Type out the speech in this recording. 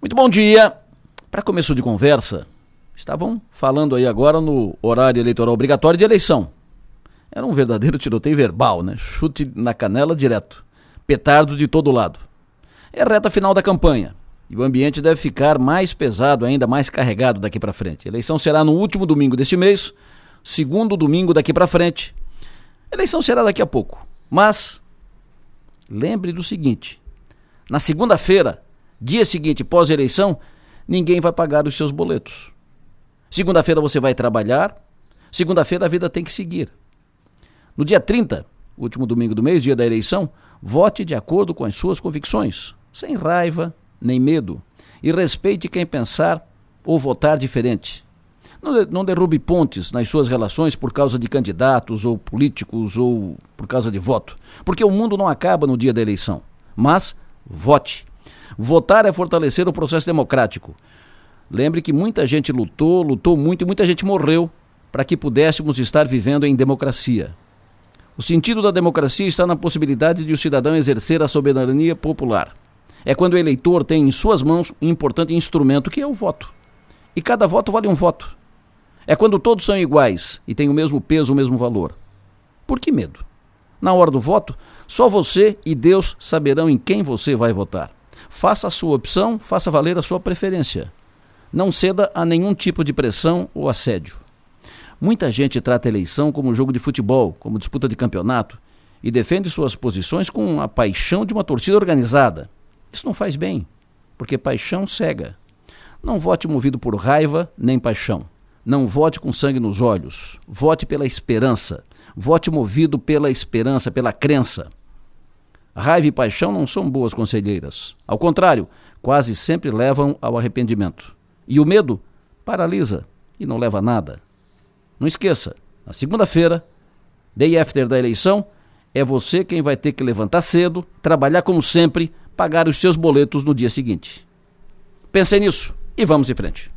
Muito bom dia. Para começo de conversa, estavam falando aí agora no horário eleitoral obrigatório de eleição. Era um verdadeiro tiroteio verbal, né? Chute na canela direto. Petardo de todo lado. É reta final da campanha. E o ambiente deve ficar mais pesado, ainda mais carregado daqui para frente. A eleição será no último domingo deste mês, segundo domingo daqui para frente. A eleição será daqui a pouco. Mas lembre do seguinte: na segunda-feira, dia seguinte, pós-eleição, ninguém vai pagar os seus boletos. Segunda-feira você vai trabalhar, segunda-feira a vida tem que seguir. No dia 30, último domingo do mês, dia da eleição, vote de acordo com as suas convicções, sem raiva nem medo, e respeite quem pensar ou votar diferente. Não, derrube pontes nas suas relações por causa de candidatos ou políticos ou por causa de voto, porque o mundo não acaba no dia da eleição. Mas vote. Votar é fortalecer o processo democrático. Lembre que muita gente lutou, lutou muito e muita gente morreu para que pudéssemos estar vivendo em democracia. O sentido da democracia está na possibilidade de o cidadão exercer a soberania popular. É quando o eleitor tem em suas mãos um importante instrumento que é o voto. E cada voto vale um voto. É quando todos são iguais e têm o mesmo peso, o mesmo valor. Por que medo? Na hora do voto, só você e Deus saberão em quem você vai votar. Faça a sua opção, faça valer a sua preferência. Não ceda a nenhum tipo de pressão ou assédio. Muita gente trata a eleição como jogo de futebol, como disputa de campeonato, e defende suas posições com a paixão de uma torcida organizada. Isso não faz bem, porque paixão cega. Não vote movido por raiva nem paixão. Não vote com sangue nos olhos. Vote pela esperança. Vote movido pela esperança, pela crença. Raiva e paixão não são boas conselheiras. Ao contrário, quase sempre levam ao arrependimento. E o medo paralisa e não leva a nada. Não esqueça, na segunda-feira, day after da eleição, é você quem vai ter que levantar cedo, trabalhar como sempre, pagar os seus boletos no dia seguinte. Pense nisso e vamos em frente.